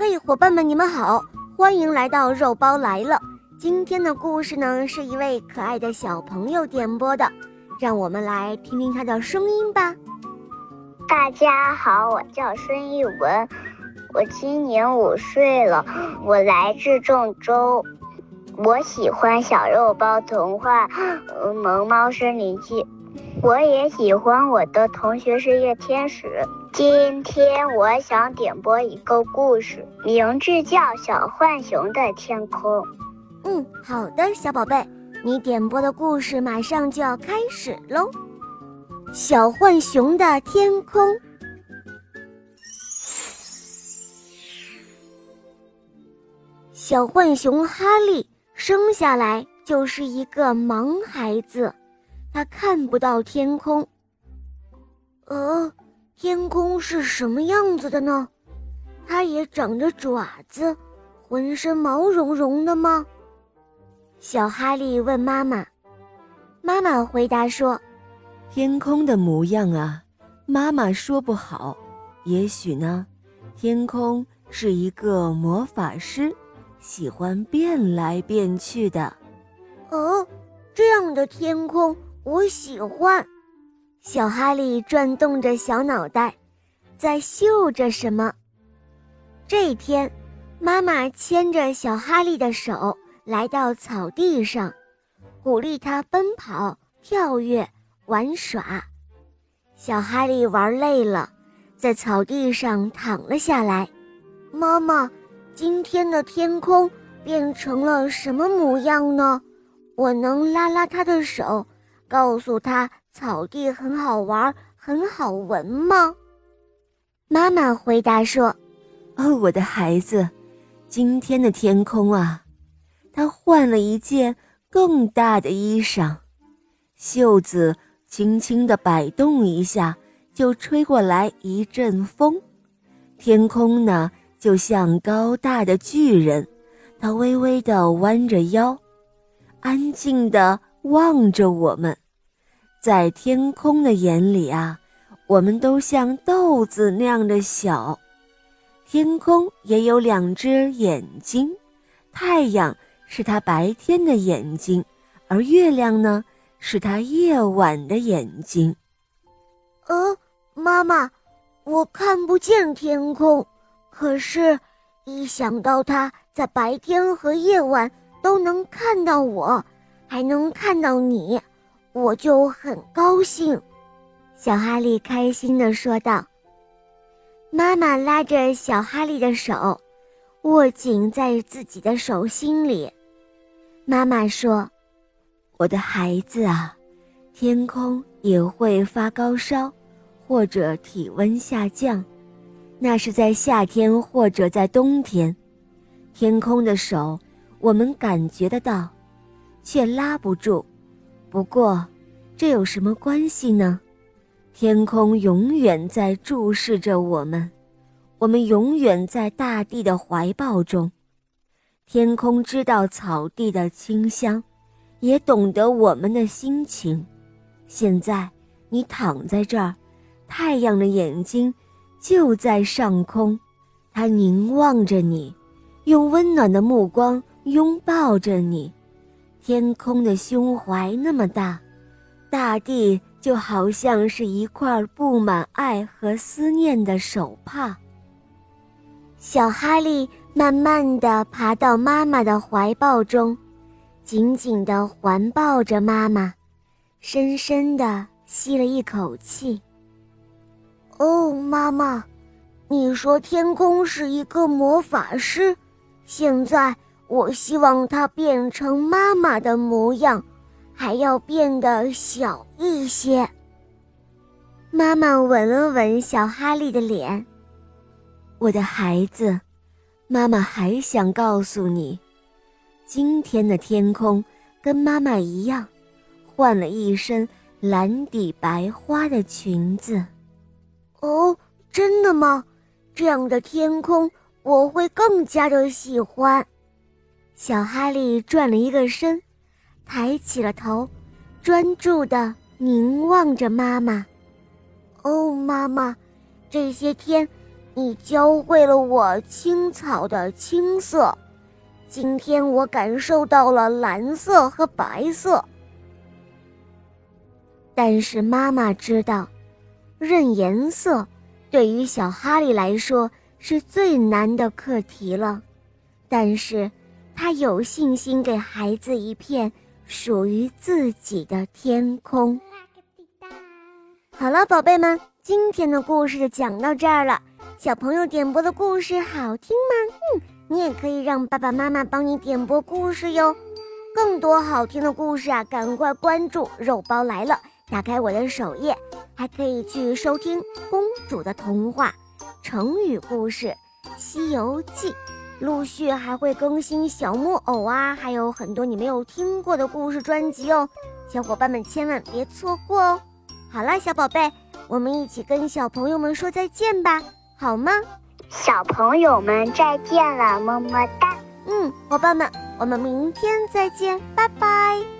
嘿，伙伴们，你们好，欢迎来到肉包来了。今天的故事呢，是一位可爱的小朋友点播的，让我们来听听他的声音吧。大家好，我叫孙艺文，我今年五岁了，我来自郑州，我喜欢《小肉包童话》《萌猫森林记》，我也喜欢我的同学是夜天使。今天我想点播一个故事，名字叫《小浣熊的天空》。嗯，好的，小宝贝，你点播的故事马上就要开始喽。小浣熊的天空。小浣熊哈利生下来就是一个盲孩子，他看不到天空。呃。天空是什么样子的呢？它也长着爪子，浑身毛茸茸的吗？小哈利问妈妈。妈妈回答说：“天空的模样啊，妈妈说不好。也许呢，天空是一个魔法师，喜欢变来变去的。”哦，这样的天空我喜欢。小哈利转动着小脑袋，在嗅着什么。这一天，妈妈牵着小哈利的手来到草地上，鼓励他奔跑、跳跃、玩耍。小哈利玩累了，在草地上躺了下来。妈妈，今天的天空变成了什么模样呢？我能拉拉他的手，告诉他。草地很好玩，很好闻吗？妈妈回答说：“哦，我的孩子，今天的天空啊，他换了一件更大的衣裳，袖子轻轻地摆动一下，就吹过来一阵风。天空呢，就像高大的巨人，他微微地弯着腰，安静地望着我们。”在天空的眼里啊，我们都像豆子那样的小。天空也有两只眼睛，太阳是它白天的眼睛，而月亮呢，是它夜晚的眼睛。呃，妈妈，我看不见天空，可是，一想到它在白天和夜晚都能看到我，还能看到你。我就很高兴，小哈利开心地说道。妈妈拉着小哈利的手，握紧在自己的手心里。妈妈说：“我的孩子啊，天空也会发高烧，或者体温下降，那是在夏天或者在冬天。天空的手，我们感觉得到，却拉不住。”不过，这有什么关系呢？天空永远在注视着我们，我们永远在大地的怀抱中。天空知道草地的清香，也懂得我们的心情。现在你躺在这儿，太阳的眼睛就在上空，它凝望着你，用温暖的目光拥抱着你。天空的胸怀那么大，大地就好像是一块布满爱和思念的手帕。小哈利慢慢地爬到妈妈的怀抱中，紧紧地环抱着妈妈，深深地吸了一口气。哦，妈妈，你说天空是一个魔法师，现在。我希望它变成妈妈的模样，还要变得小一些。妈妈吻了吻小哈利的脸。我的孩子，妈妈还想告诉你，今天的天空跟妈妈一样，换了一身蓝底白花的裙子。哦，真的吗？这样的天空我会更加的喜欢。小哈利转了一个身，抬起了头，专注的凝望着妈妈。哦，妈妈，这些天，你教会了我青草的青色，今天我感受到了蓝色和白色。但是妈妈知道，认颜色对于小哈利来说是最难的课题了。但是，他有信心给孩子一片属于自己的天空。好了，宝贝们，今天的故事就讲到这儿了。小朋友点播的故事好听吗？嗯，你也可以让爸爸妈妈帮你点播故事哟。更多好听的故事啊，赶快关注“肉包来了”。打开我的首页，还可以去收听《公主的童话》、成语故事、《西游记》，陆续还会更新小木偶啊，还有很多你没有听过的故事专辑哦，小伙伴们千万别错过哦！好了，小宝贝，我们一起跟小朋友们说再见吧，好吗？小朋友们再见了，么么哒！嗯，伙伴们，我们明天再见，拜拜。